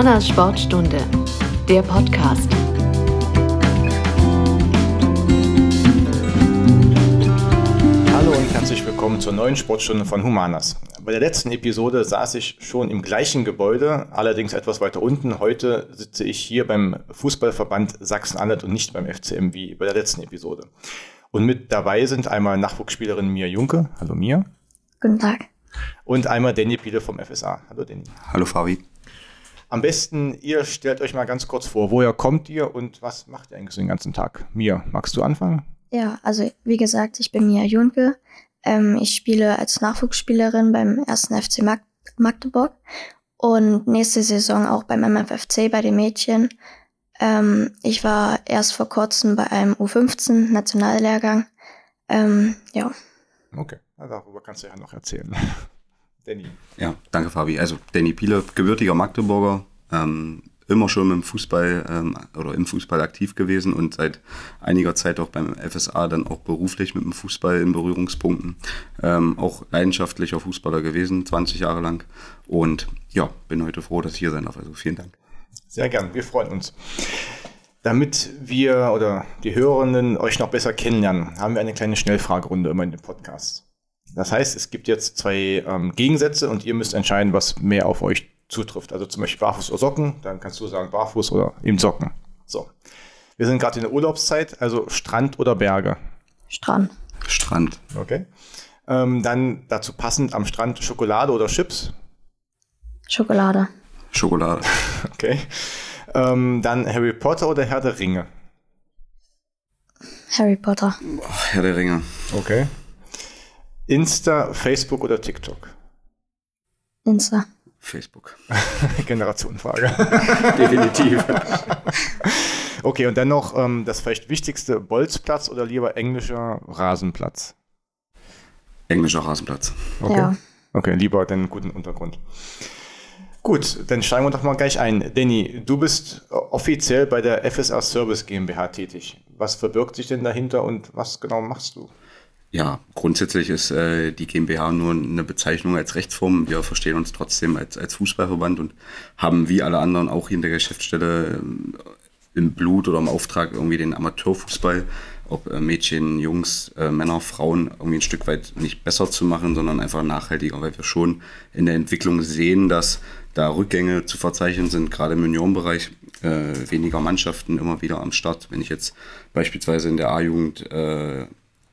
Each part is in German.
Humanas Sportstunde, der Podcast. Hallo und herzlich willkommen zur neuen Sportstunde von Humanas. Bei der letzten Episode saß ich schon im gleichen Gebäude, allerdings etwas weiter unten. Heute sitze ich hier beim Fußballverband Sachsen-Anhalt und nicht beim FCM wie bei der letzten Episode. Und mit dabei sind einmal Nachwuchsspielerin Mia Junke. Hallo Mia. Guten Tag. Und einmal Danny Piele vom FSA. Hallo Danny. Hallo Fabi. Am besten, ihr stellt euch mal ganz kurz vor, woher kommt ihr und was macht ihr eigentlich so den ganzen Tag? Mia, magst du anfangen? Ja, also wie gesagt, ich bin Mia Junke. Ähm, ich spiele als Nachwuchsspielerin beim ersten FC Mag Magdeburg und nächste Saison auch beim MFFC bei den Mädchen. Ähm, ich war erst vor kurzem bei einem U15 Nationallehrgang. Ähm, ja. Okay, darüber kannst du ja noch erzählen. Danny. Ja, danke Fabi. Also Danny Piele, gebürtiger Magdeburger, ähm, immer schon mit dem Fußball ähm, oder im Fußball aktiv gewesen und seit einiger Zeit auch beim FSA dann auch beruflich mit dem Fußball in Berührungspunkten. Ähm, auch leidenschaftlicher Fußballer gewesen, 20 Jahre lang. Und ja, bin heute froh, dass ich hier sein darf. Also vielen Dank. Sehr gern, wir freuen uns. Damit wir oder die Hörenden euch noch besser kennenlernen, haben wir eine kleine Schnellfragerunde immer in den Podcast. Das heißt, es gibt jetzt zwei ähm, Gegensätze und ihr müsst entscheiden, was mehr auf euch zutrifft. Also zum Beispiel Barfuß oder Socken, dann kannst du sagen Barfuß oder eben Socken. So. Wir sind gerade in der Urlaubszeit, also Strand oder Berge? Strand. Strand. Okay. Ähm, dann dazu passend am Strand Schokolade oder Chips? Schokolade. Schokolade. Okay. Ähm, dann Harry Potter oder Herr der Ringe? Harry Potter. Herr der Ringe. Okay. Insta, Facebook oder TikTok? Insta. Facebook. Generationenfrage. Definitiv. okay, und dann noch ähm, das vielleicht wichtigste, Bolzplatz oder lieber englischer Rasenplatz? Englischer Rasenplatz. Okay. Ja. Okay, lieber den guten Untergrund. Gut, dann steigen wir doch mal gleich ein. Danny, du bist offiziell bei der FSR Service GmbH tätig. Was verbirgt sich denn dahinter und was genau machst du? Ja, grundsätzlich ist äh, die GmbH nur eine Bezeichnung als Rechtsform. Wir verstehen uns trotzdem als, als Fußballverband und haben wie alle anderen auch hier in der Geschäftsstelle ähm, im Blut oder im Auftrag irgendwie den Amateurfußball, ob äh, Mädchen, Jungs, äh, Männer, Frauen, irgendwie ein Stück weit nicht besser zu machen, sondern einfach nachhaltiger, weil wir schon in der Entwicklung sehen, dass da Rückgänge zu verzeichnen sind, gerade im Juniorenbereich, äh, weniger Mannschaften immer wieder am Start. Wenn ich jetzt beispielsweise in der A-Jugend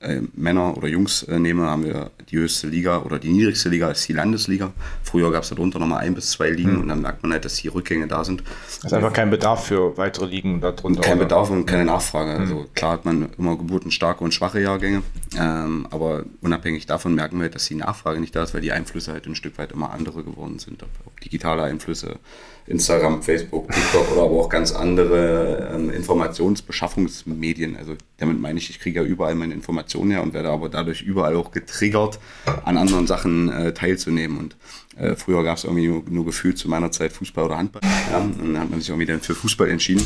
äh, Männer oder Jungs äh, nehme, haben wir die höchste Liga oder die niedrigste Liga ist die Landesliga. Früher gab es darunter nochmal ein bis zwei Ligen mhm. und dann merkt man halt, dass die Rückgänge da sind. Es ist einfach kein Bedarf für weitere Ligen darunter. Kein oder? Bedarf und keine Nachfrage. Mhm. Also klar hat man immer geburtenstarke und schwache Jahrgänge, ähm, aber unabhängig davon merken wir halt, dass die Nachfrage nicht da ist, weil die Einflüsse halt ein Stück weit immer andere geworden sind. Ob digitale Einflüsse, Instagram, Facebook, TikTok oder aber auch ganz andere ähm, Informationsbeschaffungsmedien. Also damit meine ich, ich kriege ja überall meine Informationen her und werde aber dadurch überall auch getriggert, an anderen Sachen äh, teilzunehmen. Und äh, früher gab es irgendwie nur, nur, gefühlt zu meiner Zeit Fußball oder Handball. Ja, und dann hat man sich irgendwie dann für Fußball entschieden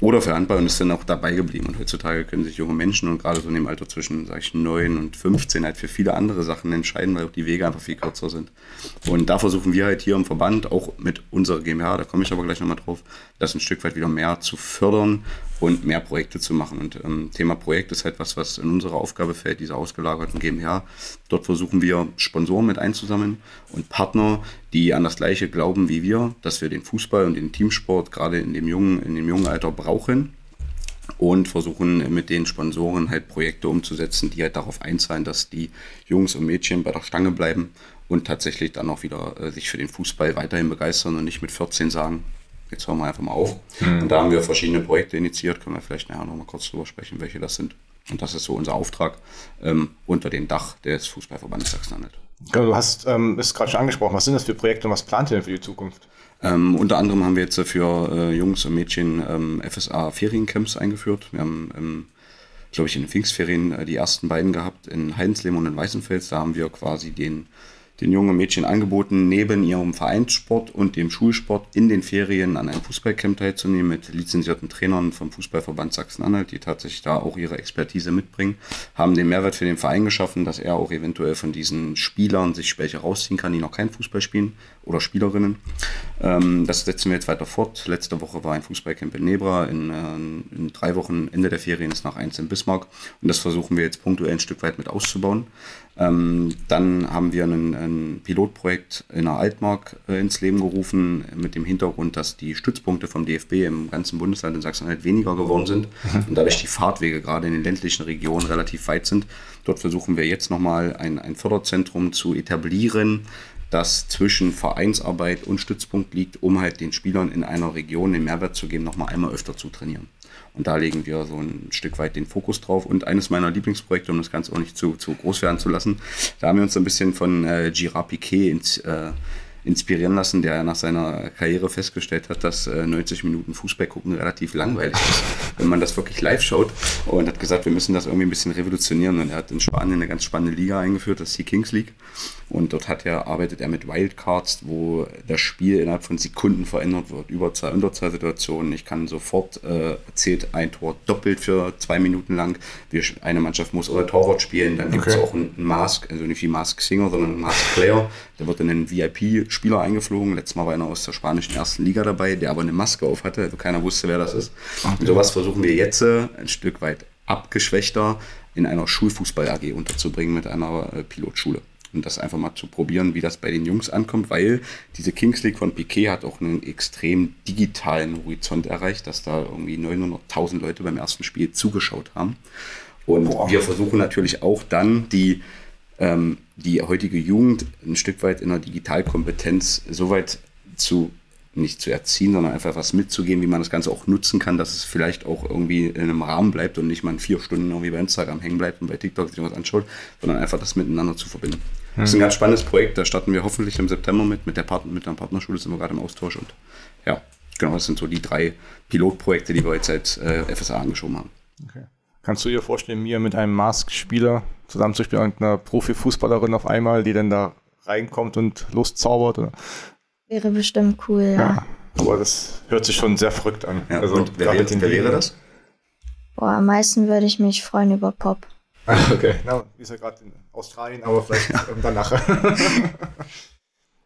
oder für Handball und ist dann auch dabei geblieben. Und heutzutage können sich junge Menschen und gerade so in dem Alter zwischen, sag ich, 9 und 15 halt für viele andere Sachen entscheiden, weil auch die Wege einfach viel kürzer sind. Und da versuchen wir halt hier im Verband, auch mit unserer GmbH, da komme ich aber gleich nochmal drauf, das ein Stück weit wieder mehr zu fördern und mehr Projekte zu machen. Und ähm, Thema Projekt ist halt was, was in unsere Aufgabe fällt, diese ausgelagerten GmbH. Dort versuchen wir Sponsoren mit einzusammeln und Partner, die an das Gleiche glauben wie wir, dass wir den Fußball und den Teamsport gerade in dem jungen, in dem jungen Alter brauchen und versuchen mit den Sponsoren halt Projekte umzusetzen, die halt darauf einzahlen, dass die Jungs und Mädchen bei der Stange bleiben und tatsächlich dann auch wieder äh, sich für den Fußball weiterhin begeistern und nicht mit 14 sagen, jetzt hören wir einfach mal auf. Mhm. Und da haben wir verschiedene Projekte initiiert, können wir vielleicht nachher noch mal kurz drüber sprechen, welche das sind. Und das ist so unser Auftrag ähm, unter dem Dach des Fußballverbandes Sachsen-Anhalt. Genau, du hast ähm, es gerade schon angesprochen. Was sind das für Projekte und was plant ihr denn für die Zukunft? Ähm, unter anderem haben wir jetzt für äh, Jungs und Mädchen ähm, FSA Feriencamps eingeführt. Wir haben, ähm, glaube ich, in den Pfingstferien äh, die ersten beiden gehabt in Heidensleben und in Weißenfels. Da haben wir quasi den den jungen Mädchen angeboten, neben ihrem Vereinssport und dem Schulsport in den Ferien an einem Fußballcamp teilzunehmen mit lizenzierten Trainern vom Fußballverband Sachsen-Anhalt, die tatsächlich da auch ihre Expertise mitbringen, haben den Mehrwert für den Verein geschaffen, dass er auch eventuell von diesen Spielern sich welche rausziehen kann, die noch kein Fußball spielen oder Spielerinnen. Ähm, das setzen wir jetzt weiter fort. Letzte Woche war ein Fußballcamp in Nebra, in, äh, in drei Wochen Ende der Ferien ist nach eins in Bismarck und das versuchen wir jetzt punktuell ein Stück weit mit auszubauen. Ähm, dann haben wir ein, ein Pilotprojekt in der Altmark äh, ins Leben gerufen, mit dem Hintergrund, dass die Stützpunkte vom DFB im ganzen Bundesland in Sachsen-Anhalt weniger geworden sind und dadurch die Fahrtwege gerade in den ländlichen Regionen relativ weit sind. Dort versuchen wir jetzt nochmal ein, ein Förderzentrum zu etablieren, das zwischen Vereinsarbeit und Stützpunkt liegt, um halt den Spielern in einer Region den Mehrwert zu geben, nochmal einmal öfter zu trainieren. Und da legen wir so ein Stück weit den Fokus drauf. Und eines meiner Lieblingsprojekte, um das Ganze auch nicht zu, zu groß werden zu lassen, da haben wir uns ein bisschen von äh, Girard Piquet ins, äh, inspirieren lassen, der nach seiner Karriere festgestellt hat, dass äh, 90 Minuten Fußball gucken relativ langweilig ist, wenn man das wirklich live schaut. Und hat gesagt, wir müssen das irgendwie ein bisschen revolutionieren. Und er hat in Spanien eine ganz spannende Liga eingeführt, das ist die Kings League. Und dort hat er, arbeitet er mit Wildcards, wo das Spiel innerhalb von Sekunden verändert wird. Überzahl, Unterzahlsituationen. Ich kann sofort, äh, zählt ein Tor doppelt für zwei Minuten lang. Wir, eine Mannschaft muss oder Torwart spielen. Dann gibt es auch einen Mask, also nicht wie Mask Singer, sondern Mask Player. Der wird in einen VIP-Spieler eingeflogen. Letztes Mal war einer aus der spanischen ersten Liga dabei, der aber eine Maske auf hatte. Also keiner wusste, wer das ist. Okay. Und sowas versuchen wir jetzt äh, ein Stück weit abgeschwächter in einer Schulfußball-AG unterzubringen mit einer äh, Pilotschule und das einfach mal zu probieren, wie das bei den Jungs ankommt, weil diese Kings League von Piquet hat auch einen extrem digitalen Horizont erreicht, dass da irgendwie 900.000 Leute beim ersten Spiel zugeschaut haben. Und Boah. wir versuchen natürlich auch dann die, ähm, die heutige Jugend ein Stück weit in der Digitalkompetenz so weit zu nicht zu erziehen, sondern einfach was mitzugeben, wie man das Ganze auch nutzen kann, dass es vielleicht auch irgendwie in einem Rahmen bleibt und nicht mal vier Stunden irgendwie bei Instagram hängen bleibt und bei TikTok sich was anschaut, sondern einfach das miteinander zu verbinden. Das ist ein ganz spannendes Projekt, da starten wir hoffentlich im September mit, mit der, Part mit der Partnerschule sind wir gerade im Austausch und ja, genau, das sind so die drei Pilotprojekte, die wir jetzt seit äh, FSA angeschoben haben. Okay. Kannst du dir vorstellen, mir mit einem Mask-Spieler zusammenzuspielen und einer Profifußballerin auf einmal, die dann da reinkommt und Lust zaubert? Oder? Wäre bestimmt cool, ja. ja. Aber das hört sich schon sehr verrückt an. Ja, also, und wer, wäre, wer wäre das? Boah, am meisten würde ich mich freuen über Pop. Okay, na, wie ist ja gerade in Australien, aber vielleicht danach.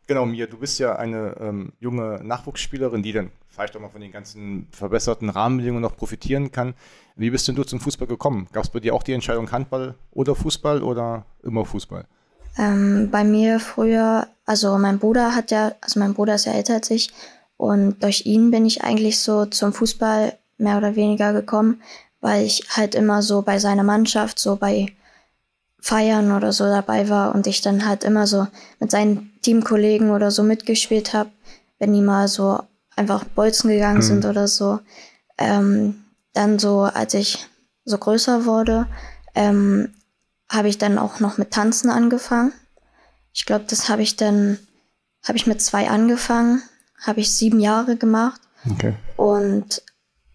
genau, Mia, du bist ja eine ähm, junge Nachwuchsspielerin, die dann vielleicht auch mal von den ganzen verbesserten Rahmenbedingungen noch profitieren kann. Wie bist denn du zum Fußball gekommen? Gab es bei dir auch die Entscheidung Handball oder Fußball oder immer Fußball? Ähm, bei mir früher, also mein Bruder hat ja, also mein Bruder ist ja älter als ich und durch ihn bin ich eigentlich so zum Fußball mehr oder weniger gekommen, weil ich halt immer so bei seiner Mannschaft, so bei Feiern oder so dabei war und ich dann halt immer so mit seinen Teamkollegen oder so mitgespielt habe, wenn die mal so einfach bolzen gegangen mhm. sind oder so. Ähm, dann so, als ich so größer wurde, ähm, habe ich dann auch noch mit Tanzen angefangen. Ich glaube, das habe ich dann, habe ich mit zwei angefangen, habe ich sieben Jahre gemacht. Okay. Und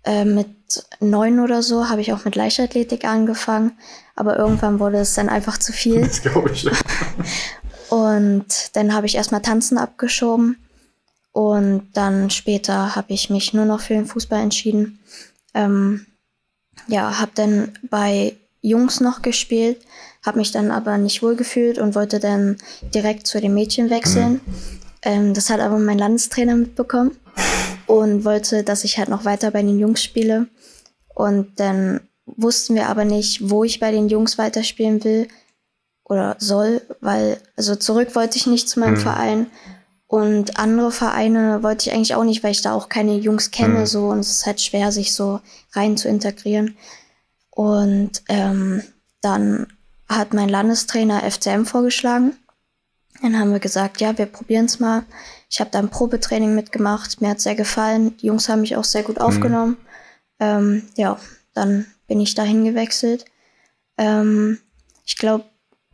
äh, mit neun oder so habe ich auch mit Leichtathletik angefangen, aber irgendwann wurde es dann einfach zu viel. Das glaube ich. und dann habe ich erstmal Tanzen abgeschoben und dann später habe ich mich nur noch für den Fußball entschieden. Ähm, ja, habe dann bei Jungs noch gespielt, habe mich dann aber nicht wohl gefühlt und wollte dann direkt zu den Mädchen wechseln. Mhm. Ähm, das hat aber mein Landestrainer mitbekommen und wollte, dass ich halt noch weiter bei den Jungs spiele. Und dann wussten wir aber nicht, wo ich bei den Jungs weiterspielen will oder soll, weil, also zurück wollte ich nicht zu meinem mhm. Verein. Und andere Vereine wollte ich eigentlich auch nicht, weil ich da auch keine Jungs kenne, mhm. so und es ist halt schwer, sich so rein zu integrieren. Und ähm, dann hat mein Landestrainer FCM vorgeschlagen. Dann haben wir gesagt, ja, wir probieren es mal. Ich habe da ein Probetraining mitgemacht. Mir hat sehr gefallen. Die Jungs haben mich auch sehr gut mhm. Ähm, ja, dann bin ich dahin gewechselt. Ähm, ich glaube,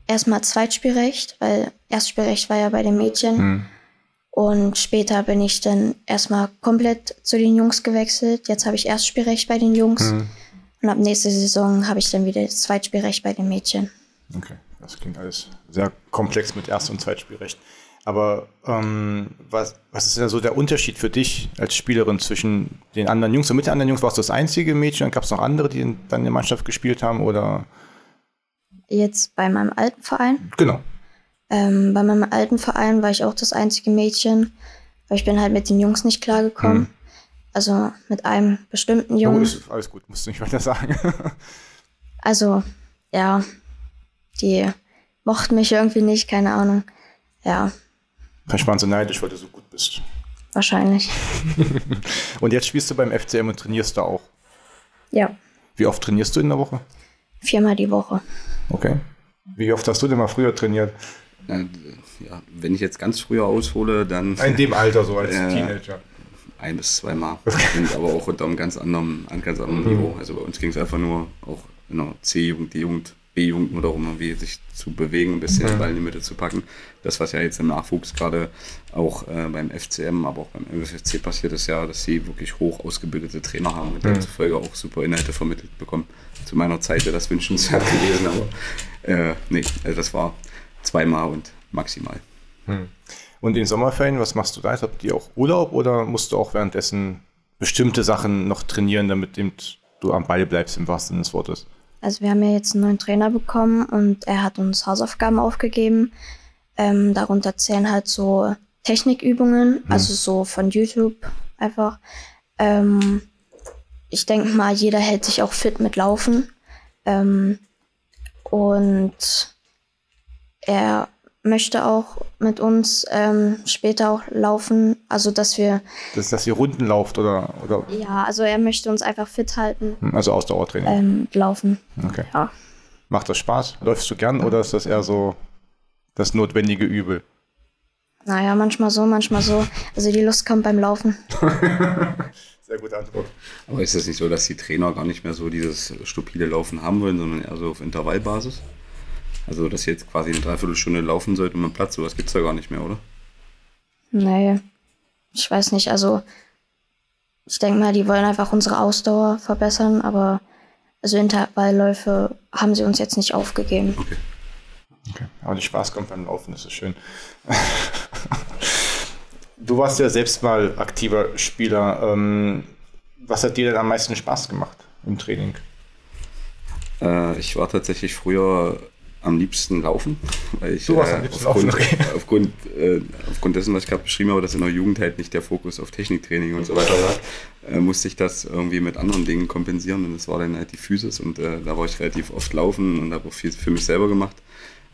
erstmal Zweitspielrecht, weil Erstspielrecht war ja bei den Mädchen. Mhm. Und später bin ich dann erstmal komplett zu den Jungs gewechselt. Jetzt habe ich Erstspielrecht bei den Jungs. Mhm. Und ab nächster Saison habe ich dann wieder das Zweitspielrecht bei den Mädchen. Okay. das klingt alles sehr komplex mit Erst- und Zweitspielrecht. Aber ähm, was, was ist denn so der Unterschied für dich als Spielerin zwischen den anderen Jungs? Und mit den anderen Jungs warst du das einzige Mädchen und gab es noch andere, die in, dann in der Mannschaft gespielt haben? Oder? Jetzt bei meinem alten Verein. Genau. Ähm, bei meinem alten Verein war ich auch das einzige Mädchen, weil ich bin halt mit den Jungs nicht klargekommen. Mhm. Also mit einem bestimmten Ja, Jungen. ist alles gut, musst du nicht weiter sagen. Also, ja, die mochten mich irgendwie nicht, keine Ahnung. Ja, Vielleicht waren sie neidisch, weil du so gut bist. wahrscheinlich. Und jetzt spielst du beim FCM und trainierst da auch. Ja, Wie oft trainierst du in der Woche? viermal die Woche. Okay. Wie oft hast du denn mal früher trainiert? Äh, ja, wenn ich jetzt ganz früher aushole, dann In dem Alter, so als Ja. Teenager. ein bis zweimal. Und aber auch unter einem ganz anderen, einem ganz anderen Niveau. Also bei uns ging es einfach nur auch in der C-Jugend, D-Jugend, B-Jugend nur darum, irgendwie sich zu bewegen, ein bisschen den Ball in die Mitte zu packen. Das, was ja jetzt im Nachwuchs gerade auch äh, beim FCM, aber auch beim MFFC passiert ist ja, dass sie wirklich hoch ausgebildete Trainer haben und demzufolge auch super Inhalte vermittelt bekommen. Zu meiner Zeit wäre das wünschenswert gewesen, aber äh, nee, also das war zweimal und maximal. Und in den Sommerferien, was machst du da? Habt ihr auch Urlaub oder musst du auch währenddessen bestimmte Sachen noch trainieren, damit du am Ball bleibst, im wahrsten Sinne des Wortes? Also wir haben ja jetzt einen neuen Trainer bekommen und er hat uns Hausaufgaben aufgegeben. Ähm, darunter zählen halt so Technikübungen, also so von YouTube einfach. Ähm, ich denke mal, jeder hält sich auch fit mit Laufen. Ähm, und er möchte auch mit uns ähm, später auch laufen, also dass wir, Dass, dass ihr Runden lauft oder, oder ja, also er möchte uns einfach fit halten, also Ausdauertraining. ähm, laufen. Okay. Ja. Macht das Spaß? Läufst du gern oder ist das eher so das notwendige Übel? Naja, manchmal so, manchmal so. Also die Lust kommt beim Laufen. Sehr gute Antwort. Aber ist es nicht so, dass die Trainer gar nicht mehr so dieses stupide Laufen haben wollen, sondern eher so auf Intervallbasis? Also, dass ihr jetzt quasi eine Dreiviertelstunde laufen sollt um einen Platz, sowas gibt es da gar nicht mehr, oder? Nee, ich weiß nicht. Also ich denke mal, die wollen einfach unsere Ausdauer verbessern, aber also Intervallläufe haben sie uns jetzt nicht aufgegeben. Okay. Okay. Aber die Spaß kommt beim Laufen, das ist schön. du warst ja selbst mal aktiver Spieler. Ähm, was hat dir denn am meisten Spaß gemacht im Training? Äh, ich war tatsächlich früher am liebsten laufen, weil ich Du warst äh, am liebsten aufgrund, laufen, okay. aufgrund, äh, aufgrund dessen, was ich gerade beschrieben habe, dass in der Jugend halt nicht der Fokus auf Techniktraining und so weiter war, äh, musste ich das irgendwie mit anderen Dingen kompensieren und das war dann halt die Physis und äh, da war ich relativ oft laufen und habe auch viel für mich selber gemacht.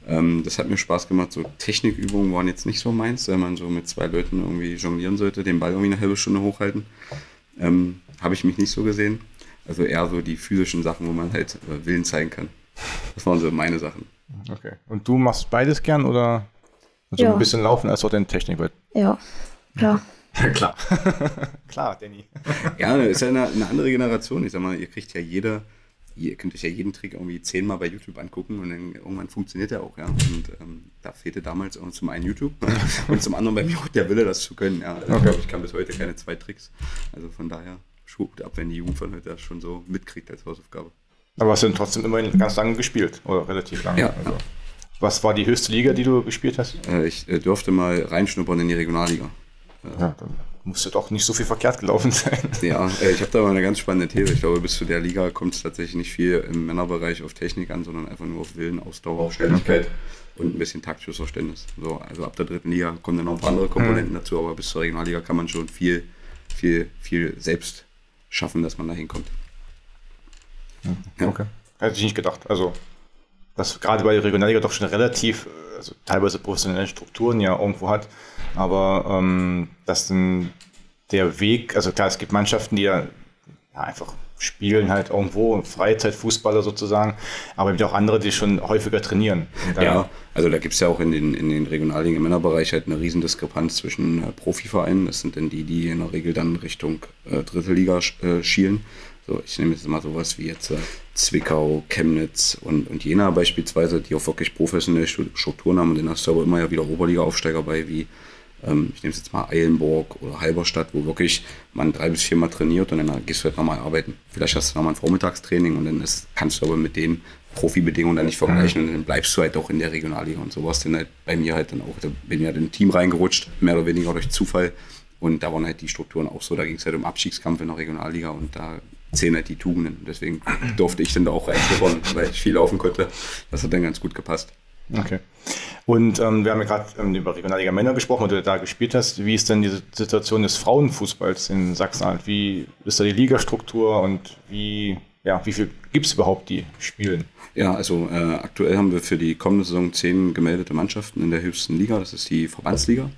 Ähm, das hat mir Spaß gemacht. So Technikübungen waren jetzt nicht so meins, wenn man so mit zwei Leuten irgendwie jonglieren sollte, den Ball irgendwie eine halbe Stunde hochhalten. Ähm, habe ich mich nicht so gesehen. Also eher so die physischen Sachen, wo man halt äh, Willen zeigen kann. Das waren so meine Sachen. Okay. Und du machst beides gern oder so Ja. ein bisschen laufen als auch deine Technik? Weil- Ja, klar. Klar. Klar, Danny. Ja, das ist ja eine, eine andere Generation. Ich sag mal, ihr kriegt ja jeder, ihr könnt euch ja jeden Trick irgendwie zehnmal bei YouTube angucken und dann irgendwann funktioniert er auch, ja. Und ähm, da fehlte damals auch zum einen YouTube und zum anderen bei mir auch der Wille, das zu können. Ja, also ich Okay. glaube, ich kann bis heute keine zwei Tricks. Also von daher schubt ab, wenn die Jugend von heute das schon so mitkriegt als Hausaufgabe. Aber hast du trotzdem immerhin ganz lange gespielt? Oder relativ lange? Ja. Also, was war die höchste Liga, die du gespielt hast? Äh, ich äh, durfte mal reinschnuppern in die Regionalliga. Ja, dann musste doch nicht so viel verkehrt gelaufen sein. Ja, äh, ich habe da mal eine ganz spannende These. Ich glaube, bis zu der Liga kommt es tatsächlich nicht viel im Männerbereich auf Technik an, sondern einfach nur auf Willen, Ausdauer, Schnelligkeit und ein bisschen taktisches Verständnis. So, also ab der dritten Liga kommen dann noch ein paar andere Komponenten dazu, aber bis zur Regionalliga kann man schon viel, viel, viel selbst schaffen, dass man da hinkommt. Ja. Okay. Hätte ich nicht gedacht. Also, dass gerade bei der Regionalliga doch schon relativ, also teilweise professionelle Strukturen ja irgendwo hat, aber ähm, dass dann der Weg, also klar, es gibt Mannschaften, die ja, ja einfach spielen halt irgendwo, Freizeitfußballer sozusagen, aber gibt auch andere, die schon häufiger trainieren. Ja, also da gibt es ja auch in den, in den Regionalligen im Männerbereich halt eine riesen Diskrepanz zwischen äh, Profivereinen. Das sind dann die, die in der Regel dann Richtung äh, dritte Liga äh, schielen. So, ich nehme jetzt mal sowas wie jetzt äh, Zwickau, Chemnitz und, und Jena beispielsweise, die auch wirklich professionelle Strukturen haben. Und dann hast du aber immer ja wieder Oberliga-Aufsteiger bei, wie ähm, ich nehme es jetzt mal Eilenburg oder Halberstadt, wo wirklich man drei bis viermal trainiert und dann gehst du halt nochmal arbeiten. Vielleicht hast du nochmal ein Vormittagstraining und dann ist, kannst du aber mit denen Profibedingungen dann nicht vergleichen und dann bleibst du halt auch in der Regionalliga und so war es dann halt bei mir halt dann auch, da bin ich halt in ein Team reingerutscht, mehr oder weniger durch Zufall und da waren halt die Strukturen auch so, da ging es halt um Abstiegskampf in der Regionalliga und da halt die Tugenden. Deswegen durfte ich dann da auch reinschnuppern, weil ich viel laufen konnte. Das hat dann ganz gut gepasst. Okay. Und ähm, wir haben ja gerade ähm, über Regionalliga Männer gesprochen, wo du da gespielt hast. Wie ist denn die Situation des Frauenfußballs in Sachsen-Anhalt? Wie ist da die Ligastruktur und wie, ja, wie viel gibt es überhaupt, die spielen? Ja, also äh, aktuell haben wir für die kommende Saison zehn gemeldete Mannschaften in der höchsten Liga. Das ist die Verbandsliga.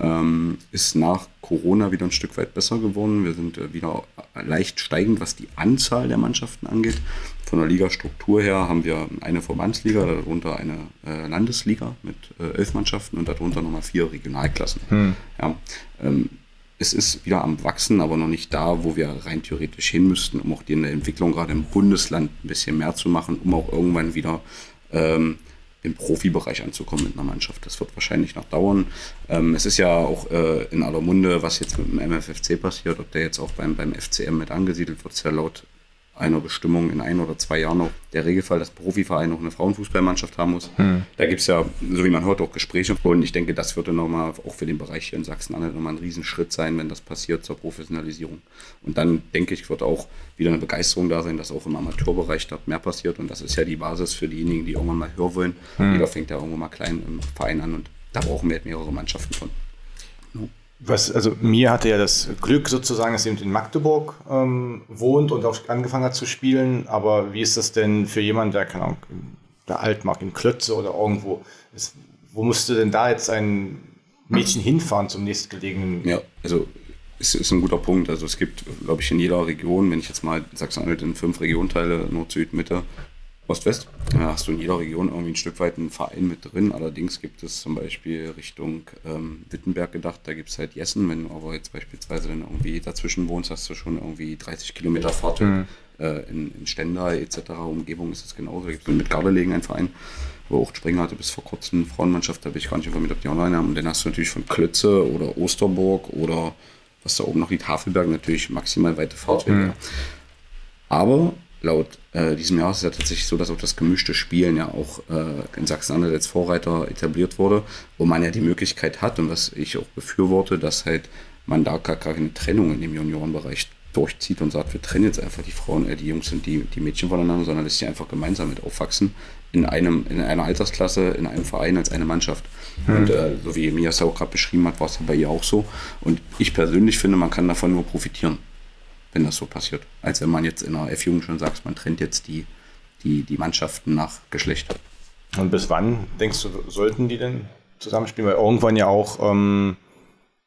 Ähm, ist nach Corona wieder ein Stück weit besser geworden. Wir sind äh, wieder leicht steigend, was die Anzahl der Mannschaften angeht. Von der Ligastruktur her haben wir eine Verbandsliga, darunter eine äh, Landesliga mit äh, elf Mannschaften und darunter nochmal vier Regionalklassen. Hm. Ja, ähm, es ist wieder am Wachsen, aber noch nicht da, wo wir rein theoretisch hin müssten, um auch die Entwicklung gerade im Bundesland ein bisschen mehr zu machen, um auch irgendwann wieder ähm, im Profibereich anzukommen mit einer Mannschaft. Das wird wahrscheinlich noch dauern. Ähm, es ist ja auch äh, in aller Munde, was jetzt mit dem MFFC passiert, ob der jetzt auch beim, beim FCM mit angesiedelt wird, ist ja laut einer Bestimmung in ein oder zwei Jahren noch der Regelfall, dass Profiverein noch eine Frauenfußballmannschaft haben muss. Hm. Da gibt es ja, so wie man hört, auch Gespräche. Und ich denke, das würde nochmal auch für den Bereich hier in Sachsen-Anhalt nochmal ein Riesenschritt sein, wenn das passiert zur Professionalisierung. Und dann denke ich, wird auch wieder eine Begeisterung da sein, dass auch im Amateurbereich dort mehr passiert. Und das ist ja die Basis für diejenigen, die irgendwann mal hören wollen. Hm. Jeder fängt ja irgendwo mal klein im Verein an und da brauchen wir halt mehrere Mannschaften von. Was, also mir hatte ja das Glück sozusagen, dass jemand in Magdeburg ähm, wohnt und auch angefangen hat zu spielen. Aber wie ist das denn für jemanden, der, keine Ahnung, der Altmark in Klötze oder irgendwo ist? Wo musste denn da jetzt ein Mädchen hinfahren zum nächstgelegenen? Ja, also es ist ein guter Punkt. Also es gibt, glaube ich, in jeder Region, wenn ich jetzt mal Sachsen-Anhalt in fünf Regionen teile, Nord, Süd, Mitte, Ost-West. Da hast du in jeder Region irgendwie ein Stück weit einen Verein mit drin. Allerdings gibt es zum Beispiel Richtung ähm, Wittenberg gedacht, da gibt es halt Jessen. Wenn du aber jetzt beispielsweise dann irgendwie dazwischen wohnst, hast du schon irgendwie 30 Kilometer Fahrtweg. Mhm. Äh, in, in Stendal etc. Umgebung ist es genauso. Da gibt es mit Gardelegen einen Verein, wo auch Springer hatte bis vor kurzem eine Frauenmannschaft, da bin ich gar nicht informiert, ob die online haben. Und dann hast du natürlich von Klötze oder Osterburg oder was da oben noch liegt, Havelberg natürlich maximal weite Fahrtwege. Mhm. Aber laut äh, diesem Jahr ist es ja tatsächlich so, dass auch das gemischte Spielen ja auch äh, in Sachsen-Anhalt als Vorreiter etabliert wurde, wo man ja die Möglichkeit hat und was ich auch befürworte, dass halt man da gar keine Trennung in dem Juniorenbereich durchzieht und sagt, wir trennen jetzt einfach die Frauen, äh, die Jungs und die, die Mädchen voneinander, sondern dass sie einfach gemeinsam mit aufwachsen in einem in einer Altersklasse, in einem Verein als eine Mannschaft. Mhm. Und äh, so wie Mia es auch gerade beschrieben hat, war es bei ihr auch so. Und ich persönlich finde, man kann davon nur profitieren wenn das so passiert. Als wenn man jetzt in der F-Jugend schon sagt, man trennt jetzt die, die, die Mannschaften nach Geschlecht. Und bis wann, denkst du, sollten die denn zusammenspielen? Weil irgendwann ja auch ähm,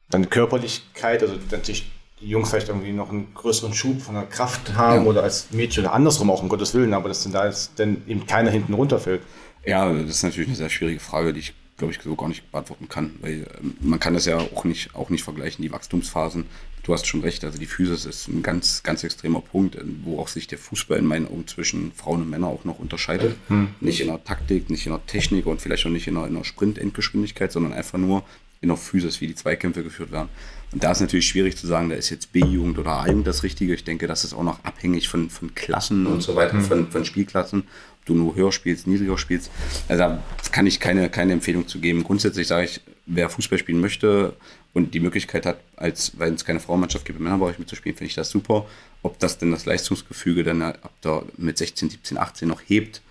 dann Körperlichkeit, also natürlich die Jungs vielleicht irgendwie noch einen größeren Schub von der Kraft haben ja. oder als Mädchen oder andersrum auch, um Gottes Willen, aber dass dann da jetzt denn eben keiner hinten runterfällt. Ja, das ist natürlich eine sehr schwierige Frage, die ich glaube ich, so gar nicht beantworten kann. Weil ähm, man kann das ja auch nicht, auch nicht vergleichen, die Wachstumsphasen. Du hast schon recht, also die Physis ist ein ganz, ganz extremer Punkt, wo auch sich der Fußball in meinen Augen zwischen Frauen und Männern auch noch unterscheidet. Hm. Nicht in der Taktik, nicht in der Technik und vielleicht auch nicht in der, in der Sprint-Endgeschwindigkeit, sondern einfach nur in der Physis, wie die Zweikämpfe geführt werden. Und da ist natürlich schwierig zu sagen, da ist jetzt B-Jugend oder A-Jugend das Richtige. Ich denke, das ist auch noch abhängig von, von Klassen und so weiter, hm. von, von Spielklassen du nur höher spielst, niedriger spielst. Also da kann ich keine, keine Empfehlung zu geben. Grundsätzlich sage ich, wer Fußball spielen möchte und die Möglichkeit hat, als wenn es keine Frauenmannschaft gibt, im Männerbereich mitzuspielen, finde ich das super. Ob das denn das Leistungsgefüge dann ab da mit 16, 17, 18 noch hebt,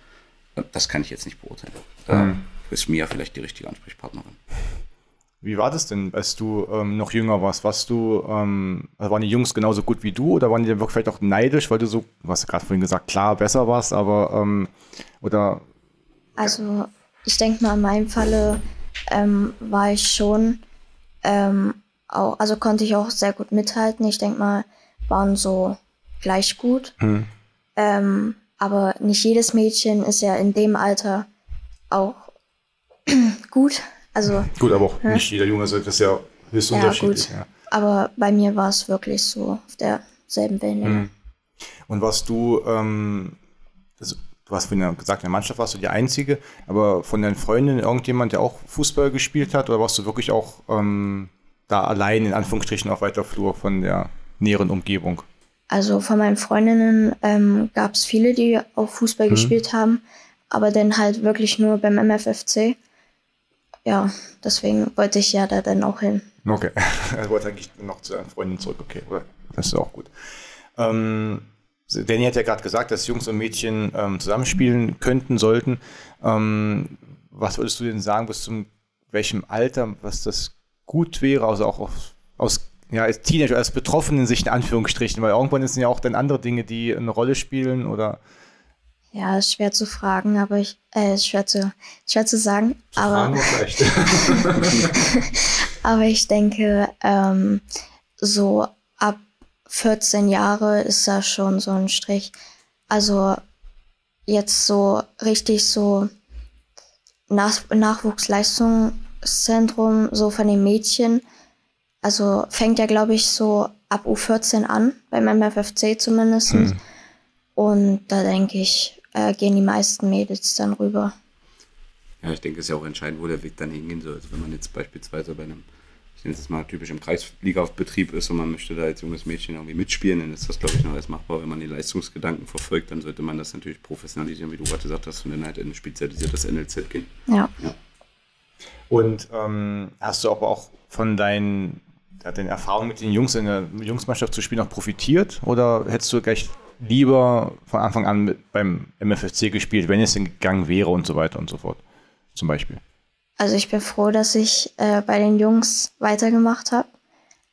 das kann ich jetzt nicht beurteilen. Da mhm. ist Mia vielleicht die richtige Ansprechpartnerin. Wie war das denn, als du ähm, noch jünger warst? Warst du, ähm, also waren die Jungs genauso gut wie du oder waren die wirklich vielleicht auch neidisch, weil du so, du hast gerade vorhin gesagt, klar, besser warst, aber ähm, oder? Also ich denke mal, in meinem Falle ähm, war ich schon, ähm, auch, also konnte ich auch sehr gut mithalten. Ich denke mal, waren so gleich gut. Hm. Ähm, aber nicht jedes Mädchen ist ja in dem Alter auch gut. Also, gut, aber auch ja. nicht jeder Junge, also das ist ja höchst ja, unterschiedlich. Ja. Aber bei mir war es wirklich so auf derselben Wellenlänge. Mhm. Und warst du, ähm, also, du hast vorhin gesagt, in der Mannschaft warst du die Einzige, aber von deinen Freundinnen irgendjemand, der auch Fußball gespielt hat, oder warst du wirklich auch ähm, da allein in Anführungsstrichen auf weiter Flur von der näheren Umgebung? Also von meinen Freundinnen ähm, gab es viele, die auch Fußball Mhm. gespielt haben, aber dann halt wirklich nur beim MFFC. Ja, deswegen wollte ich ja da dann auch hin. Okay. Er wollte eigentlich noch zu seinen Freunden zurück. Okay, das ist auch gut. Ähm, Danny hat ja gerade gesagt, dass Jungs und Mädchen ähm, zusammenspielen könnten, sollten. Ähm, was würdest du denn sagen, bis zum welchem Alter, was das gut wäre, also auch aus, aus ja, als Teenager, als betroffenen Sicht in Anführungsstrichen, weil irgendwann sind ja auch dann andere Dinge, die eine Rolle spielen oder Ja, ist schwer zu fragen, aber ich, äh, ist schwer zu, schwer zu sagen. aber, vielleicht. aber ich denke, ähm, so ab 14 Jahre ist da schon so ein Strich. Also jetzt so richtig so Nach Nachwuchsleistungszentrum so von den Mädchen. Also fängt ja, glaube ich, so ab U14 an, beim MFFC zumindest. Mhm. Und da denke ich, äh, gehen die meisten Mädels dann rüber. Ja, ich denke, es ist ja auch entscheidend, wo der Weg dann hingehen soll. Also wenn man jetzt beispielsweise bei einem, ich nenne es jetzt mal typisch im Kreisliga-Betrieb ist und man möchte da als junges Mädchen irgendwie mitspielen, dann ist das, glaube ich, noch alles machbar. Wenn man die Leistungsgedanken verfolgt, dann sollte man das natürlich professionalisieren, wie du gerade gesagt hast, und dann halt in ein spezialisiertes NLZ gehen. Ja. Und ähm, hast du aber auch von deinen, ja, den Erfahrungen mit den Jungs in der Jungsmannschaft zu spielen noch profitiert? Oder hättest du gleich lieber von Anfang an mit, beim MFFC gespielt, wenn es denn gegangen wäre und so weiter und so fort? Zum Beispiel. Also ich bin froh, dass ich äh, bei den Jungs weitergemacht habe.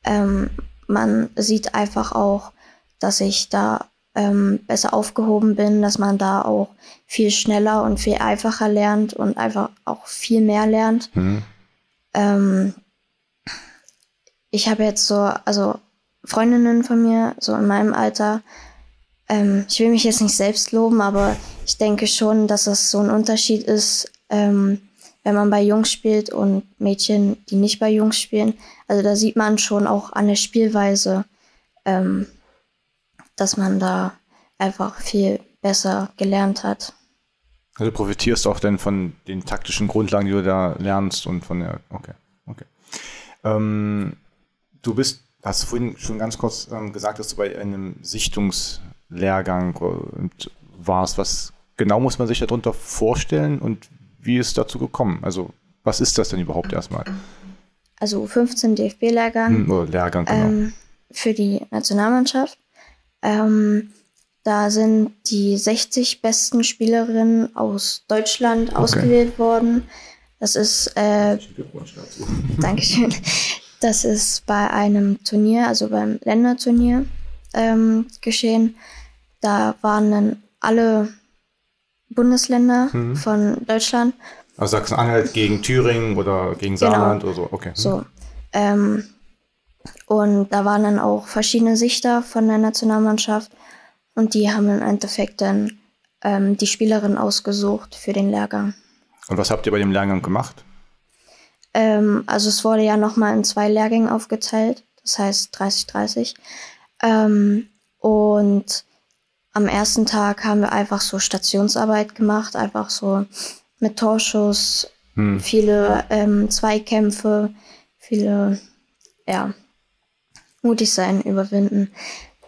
Ähm, man sieht einfach auch, dass ich da ähm, besser aufgehoben bin, dass man da auch viel schneller und viel einfacher lernt und einfach auch viel mehr lernt. Mhm. Ähm, ich habe jetzt so, also Freundinnen von mir, so in meinem Alter, ähm, ich will mich jetzt nicht selbst loben, aber ich denke schon, dass es so ein Unterschied ist, ähm, wenn man bei Jungs spielt und Mädchen, die nicht bei Jungs spielen. Also da sieht man schon auch an der Spielweise, ähm, dass man da einfach viel besser gelernt hat. Also du profitierst auch dann von den taktischen Grundlagen, die du da lernst und von der. Okay, okay. Ähm, du bist, hast du vorhin schon ganz kurz ähm, gesagt, dass du bei einem Sichtungslehrgang äh, warst. Was genau muss man sich darunter vorstellen und wie ist es dazu gekommen? Also, was ist das denn überhaupt erstmal? Also 15 DFB-Lehrgang. Hm, oder Lehrgang, genau. ähm, für die Nationalmannschaft. Ähm, da sind die 60 besten Spielerinnen aus Deutschland ausgewählt worden. Das ist, äh. Dankeschön, das ist bei einem Turnier, also beim Länderturnier ähm, geschehen. Da waren dann alle Bundesländer Mhm. von Deutschland Also Sachsen-Anhalt gegen Thüringen oder gegen Genau. Saarland oder so. Okay. So. Ähm, und da waren dann auch verschiedene Sichter von der Nationalmannschaft und die haben im Endeffekt dann ähm, die Spielerin ausgesucht für den Lehrgang. Und was habt ihr bei dem Lehrgang gemacht? Ähm, also es wurde ja nochmal in zwei Lehrgänge aufgeteilt, das heißt 30-30. Ähm, und am ersten Tag haben wir einfach so Stationsarbeit gemacht, einfach so mit Torschuss, Hm. viele ähm, Zweikämpfe, viele, ja, mutig sein, überwinden.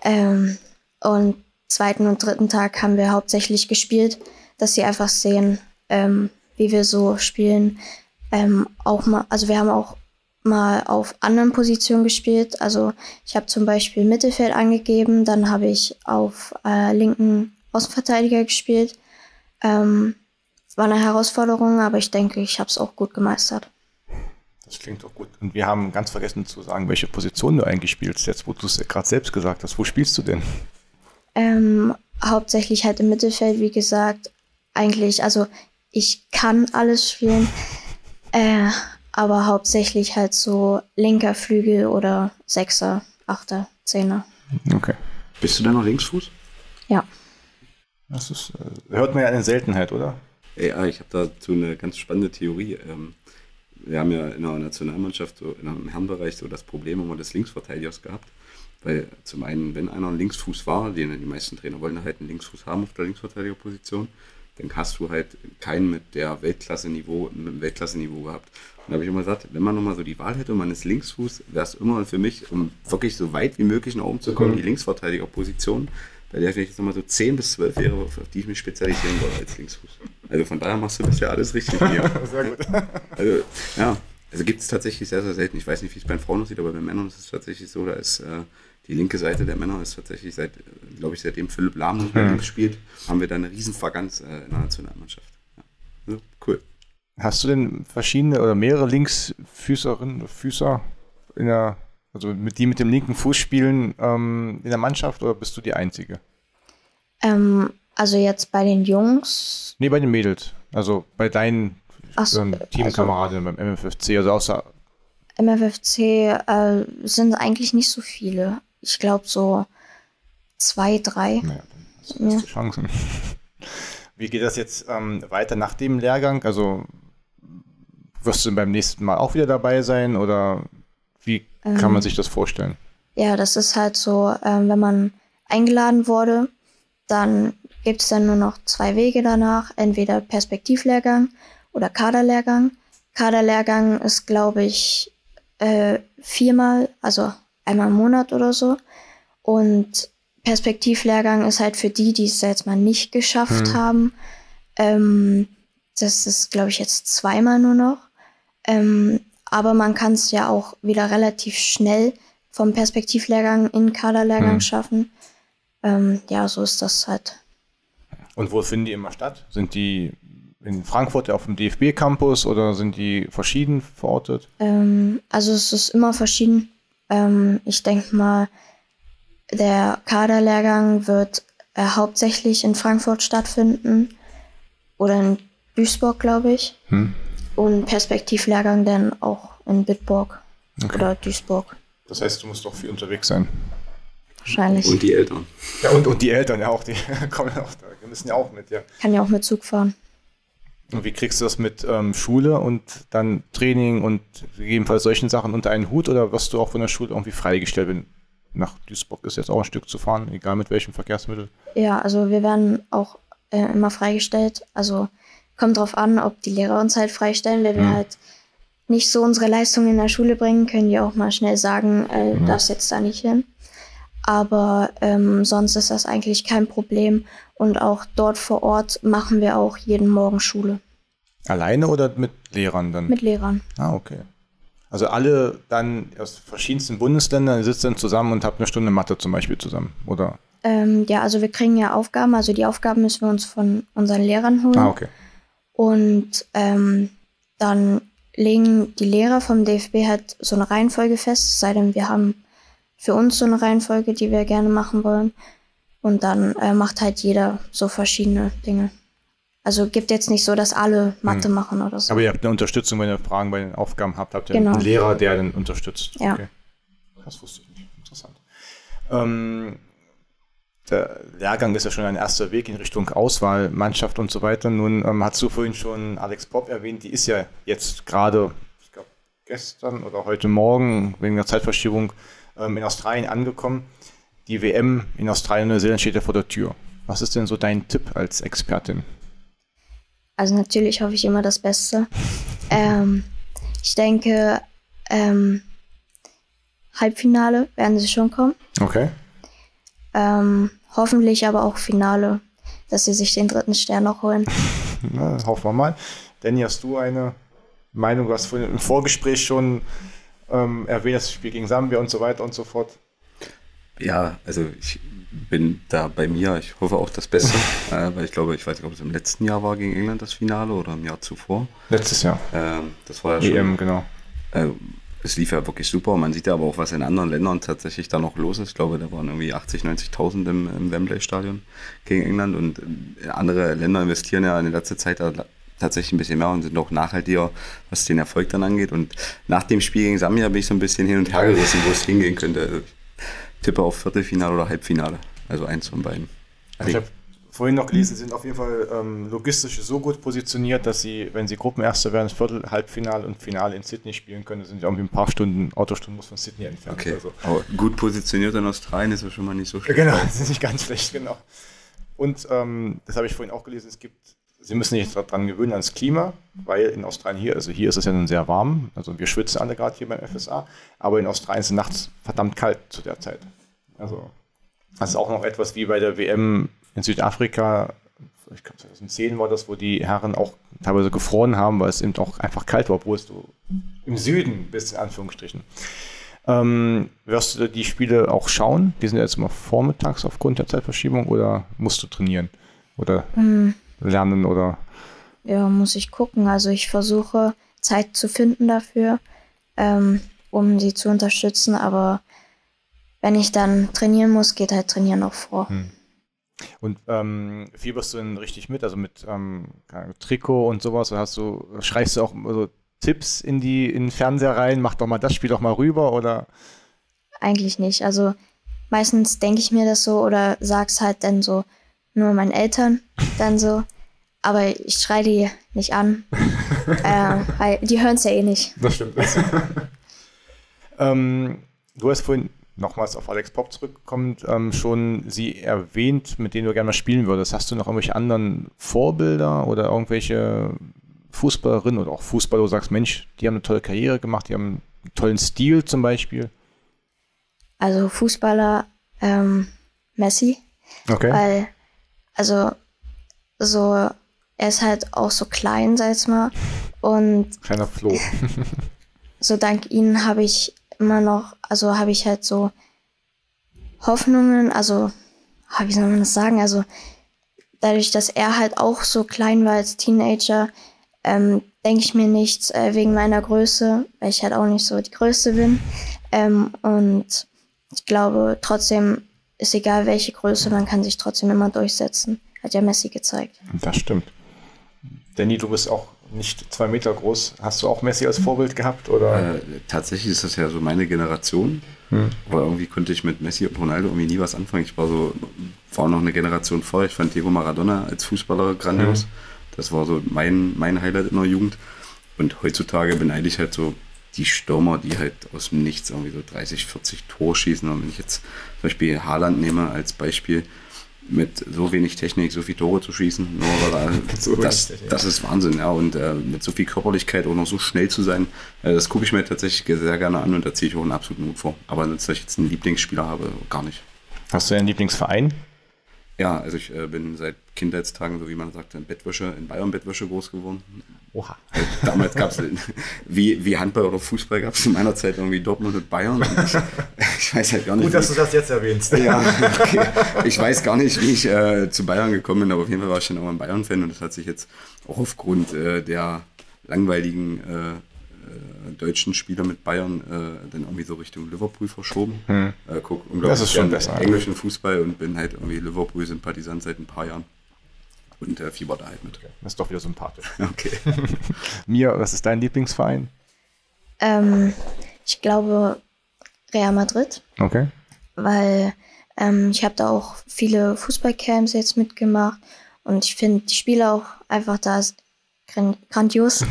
Ähm, und zweiten und dritten Tag haben wir hauptsächlich gespielt, dass sie einfach sehen, ähm, wie wir so spielen. Ähm, auch mal, also wir haben auch mal auf anderen Positionen gespielt. Also ich habe zum Beispiel Mittelfeld angegeben, dann habe ich auf äh, linken Außenverteidiger gespielt. Ähm, war eine Herausforderung, aber ich denke, ich habe es auch gut gemeistert. Das klingt doch gut. Und wir haben ganz vergessen zu sagen, welche Position du eigentlich spielst, jetzt wo du es gerade selbst gesagt hast. Wo spielst du denn? Ähm, hauptsächlich halt im Mittelfeld, wie gesagt. Eigentlich, also ich kann alles spielen, äh, aber hauptsächlich halt so linker Flügel oder Sechser, Achter, Zehner. Okay. Bist du denn noch Linksfuß? Ja. Das ist, äh, hört man ja eine Seltenheit, oder? Ja, ich habe dazu eine ganz spannende Theorie. Ähm, wir haben ja in der Nationalmannschaft, so in einem Herrenbereich, so das Problem immer des Linksverteidigers gehabt. Weil zum einen, wenn einer ein Linksfuß war, den die meisten Trainer wollen halt einen Linksfuß haben auf der Linksverteidigerposition, dann hast du halt keinen mit der Weltklasse-Niveau, mit dem Weltklasse-Niveau gehabt. Und da habe ich immer gesagt, wenn man nochmal so die Wahl hätte und man ist Linksfuß, wäre es immer für mich, um wirklich so weit wie möglich nach oben zu kommen, Mhm. die Linksverteidigerposition, bei der ich jetzt nochmal so 10 bis 12 wäre, auf die ich mich spezialisieren wollte als Linksfuß. Also von daher machst du bisher alles richtig hier. Sehr gut. Also, ja, also gibt es tatsächlich sehr, sehr selten. Ich weiß nicht, wie es bei den Frauen aussieht, aber bei Männern ist es tatsächlich so, da ist äh, die linke Seite der Männer ist tatsächlich seit, glaube ich, seitdem Philipp Lahm nicht mehr links spielt, haben wir da eine riesen Vakanz äh, in der Nationalmannschaft. Ja. Also, cool. Hast du denn verschiedene oder mehrere Linksfüßerinnen oder Füßer in der, also mit die mit dem linken Fuß spielen ähm, in der Mannschaft oder bist du die Einzige? Ähm, also jetzt bei den Jungs, Nee, bei den Mädels. Also bei deinen so, ähm, also- Teamkameraden beim MFFC, also außer MFFC äh, sind eigentlich nicht so viele. Ich glaube so zwei, drei. Naja, hast du beste Chancen. Wie geht das jetzt ähm, weiter nach dem Lehrgang? Also wirst du beim nächsten Mal auch wieder dabei sein oder wie kann Ähm. man sich das vorstellen? Ja, das ist halt so, ähm, wenn man eingeladen wurde, dann gibt es dann nur noch zwei Wege danach. Entweder Perspektivlehrgang oder Kaderlehrgang. Kaderlehrgang ist, glaube ich, äh, viermal, also einmal im Monat oder so. Und Perspektivlehrgang ist halt für die, die es jetzt mal nicht geschafft haben. Ähm, das ist, glaube ich, jetzt zweimal nur noch. Ähm, aber man kann es ja auch wieder relativ schnell vom Perspektivlehrgang in Kaderlehrgang Hm. schaffen. Ähm, ja, so ist das halt. Und wo finden die immer statt? Sind die in Frankfurt auf dem DFB-Campus oder sind die verschieden verortet? Ähm, also es ist immer verschieden. Ähm, ich denke mal, der Kaderlehrgang wird äh, hauptsächlich in Frankfurt stattfinden oder in Duisburg, glaube ich. Hm. Und Perspektivlehrgang dann auch in Bitburg Okay. oder Duisburg Das heißt, du musst doch viel unterwegs sein. wahrscheinlich. Und die Eltern. Ja, und, und die Eltern ja auch, die kommen ja auch da, die müssen ja auch mit, ja. Kann ja auch mit Zug fahren. Und wie kriegst du das mit ähm, Schule und dann Training und gegebenenfalls solchen Sachen unter einen Hut oder wirst du auch von der Schule irgendwie freigestellt, wenn nach Duisburg ist jetzt auch ein Stück zu fahren, egal mit welchem Verkehrsmittel? Ja, also wir werden auch äh, immer freigestellt. Also kommt drauf an, ob die Lehrer uns halt freistellen. Wenn wir Mhm. halt nicht so unsere Leistung in der Schule bringen, können die auch mal schnell sagen, äh, Mhm. darfst jetzt da nicht hin. Aber ähm, sonst ist das eigentlich kein Problem. Und auch dort vor Ort machen wir auch jeden Morgen Schule Alleine oder mit Lehrern dann? mit Lehrern. Ah, okay. Also alle dann aus verschiedensten Bundesländern sitzen dann zusammen und habt eine Stunde Mathe zum Beispiel zusammen, oder? Ähm, ja, also wir kriegen ja Aufgaben. Also die Aufgaben müssen wir uns von unseren Lehrern holen. Ah, okay. Und ähm, dann legen die Lehrer vom DFB halt so eine Reihenfolge fest, es sei denn, wir haben für uns so eine Reihenfolge, die wir gerne machen wollen. Und dann äh, macht halt jeder so verschiedene Dinge. Also gibt jetzt nicht so, dass alle Mathe machen oder so. Aber ihr habt eine Unterstützung, wenn ihr Fragen bei den Aufgaben habt, habt ihr Genau. einen Lehrer, der dann unterstützt. Ja. Okay. Das wusste ich nicht. Interessant. Ähm, der Lehrgang ist ja schon ein erster Weg in Richtung Auswahl, Mannschaft und so weiter. Nun ähm, hast du vorhin schon Alex Bob erwähnt, die ist ja jetzt gerade, ich glaube, gestern oder heute Morgen wegen der Zeitverschiebung in Australien angekommen. Die WM in Australien und Neuseeland steht ja vor der Tür. Was ist denn so dein Tipp als Expertin? Also natürlich hoffe ich immer das Beste. ähm, ich denke, ähm, Halbfinale werden sie schon kommen. Okay. Ähm, hoffentlich aber auch Finale, dass sie sich den dritten Stern noch holen. Na, hoffen wir mal. Danny, hast du eine Meinung? Du hast im Vorgespräch schon ähm, erwähnt, das Spiel gegen Sambia und so weiter und so fort. Ja, also ich bin da bei mir. Ich hoffe auch das Beste, äh, weil ich glaube, ich weiß nicht, ob es im letzten Jahr war gegen England das Finale oder im Jahr zuvor. Letztes Jahr. Ähm, das war ja schon. EM, genau. Äh, es lief ja wirklich super. Man sieht ja aber auch, was in anderen Ländern tatsächlich da noch los ist. Ich glaube, da waren irgendwie 80, 90.000 im, im Wembley-Stadion gegen England und äh, andere Länder investieren ja in letzter Zeit da tatsächlich ein bisschen mehr und sind auch nachhaltiger, was den Erfolg dann angeht. Und nach dem Spiel gegen Sambia bin ich so ein bisschen hin und her gerissen, wo es hingehen könnte. Also, tippe auf Viertelfinale oder Halbfinale. Also eins von beiden. Also ich habe vorhin noch gelesen, sie sind auf jeden Fall ähm, logistisch so gut positioniert, dass sie, wenn sie Gruppenerster werden, Viertel, Halbfinale und Finale in Sydney spielen können, sind sie irgendwie ein paar Stunden, Autostunden muss von Sydney entfernt. Okay, Also. aber gut positioniert in Australien ist ja schon mal nicht so schlecht. Genau, das ist nicht ganz schlecht, genau. Und ähm, das habe ich vorhin auch gelesen, es gibt Sie müssen sich daran gewöhnen ans Klima, weil in Australien hier, also hier ist es ja nun sehr warm, also wir schwitzen alle gerade hier beim FSA, aber in Australien ist es nachts verdammt kalt zu der Zeit. Also das ist auch noch etwas wie bei der WM in Südafrika, ich glaube 2010 war das, wo die Herren auch teilweise gefroren haben, weil es eben auch einfach kalt war, obwohl es du im Süden bist, in Anführungsstrichen. Ähm, wirst du die Spiele auch schauen? Die sind jetzt immer vormittags aufgrund der Zeitverschiebung oder musst du trainieren oder Hm, lernen oder ja, muss ich gucken. Also ich versuche Zeit zu finden dafür, ähm, um sie zu unterstützen, aber wenn ich dann trainieren muss, geht halt Trainieren auch vor. und ähm, fieberst du denn richtig mit, also mit ähm, Trikot und sowas? Oder hast du, schreibst du auch so Tipps in die in den Fernseher rein, mach doch mal das Spiel doch mal rüber oder Eigentlich nicht. Also meistens denke ich mir das so oder sag's halt dann so nur meinen Eltern dann so. Aber ich schreie die nicht an, äh, weil die hören es ja eh nicht. Das stimmt. ähm, du hast vorhin nochmals auf Alex Pop zurückgekommen, ähm, schon sie erwähnt, mit denen du gerne mal spielen würdest. Hast du noch irgendwelche anderen Vorbilder oder irgendwelche Fußballerinnen oder auch Fußballer, wo du sagst, Mensch, die haben eine tolle Karriere gemacht, die haben einen tollen Stil zum Beispiel? Also Fußballer ähm, Messi, Okay. weil also so er ist halt auch so klein, sag ich mal, und Kleiner Flo. so dank ihnen habe ich immer noch, also habe ich halt so Hoffnungen, also ah, wie soll man das sagen, also dadurch, dass er halt auch so klein war als Teenager, ähm, denke ich mir nichts äh, wegen meiner Größe, weil ich halt auch nicht so die Größte bin. Ähm, und ich glaube, trotzdem ist egal welche Größe, man kann sich trotzdem immer durchsetzen. Hat ja Messi gezeigt. Das stimmt. Danny, du bist auch nicht zwei Meter groß. Hast du auch Messi als Vorbild gehabt? Oder? Äh, tatsächlich ist das ja so meine Generation. Aber irgendwie konnte ich mit Messi und Ronaldo irgendwie nie was anfangen. Ich war so, war noch eine Generation vor. Ich fand Diego Maradona als Fußballer grandios. Das war so mein, mein Highlight in der Jugend. Und heutzutage beneide ich halt so die Stürmer, die halt aus dem Nichts irgendwie so 30, 40 Tore schießen. Und wenn ich jetzt zum Beispiel Haaland nehme als Beispiel, mit so wenig Technik so viele Tore zu schießen, nur weil So das, das ist Wahnsinn, ja. Und äh, mit so viel Körperlichkeit auch noch so schnell zu sein, äh, das gucke ich mir tatsächlich sehr gerne an und da ziehe ich auch einen absoluten Hut vor. Aber dass ich jetzt einen Lieblingsspieler habe, gar nicht. Hast du einen Lieblingsverein? Ja, also ich äh, bin seit Kindheitstagen, so wie man sagt, in Bettwäsche, in Bayern Bettwäsche groß geworden. Oha. Damals gab es, wie, wie Handball oder Fußball gab es in meiner Zeit irgendwie Dortmund und Bayern. Und ich, ich weiß halt gar nicht, wie, das jetzt erwähnst. ja, okay. Ich weiß gar nicht, wie ich äh, zu Bayern gekommen bin, aber auf jeden Fall war ich schon immer ein Bayern-Fan und das hat sich jetzt auch aufgrund äh, der langweiligen äh, äh, deutschen Spieler mit Bayern äh, dann irgendwie so Richtung Liverpool verschoben. Äh, guck unglaublich Hm. Das ist schon besser. englischen Fußball und bin halt irgendwie Liverpool-Sympathisant seit ein paar Jahren und äh, fieber da halt mit. Das ist doch wieder sympathisch. Okay. Mia, was ist dein Lieblingsverein? Ähm, ich glaube Real Madrid. Okay. weil ähm, ich habe da auch viele Fußballcamps jetzt mitgemacht und ich finde die Spiele auch einfach da grandios.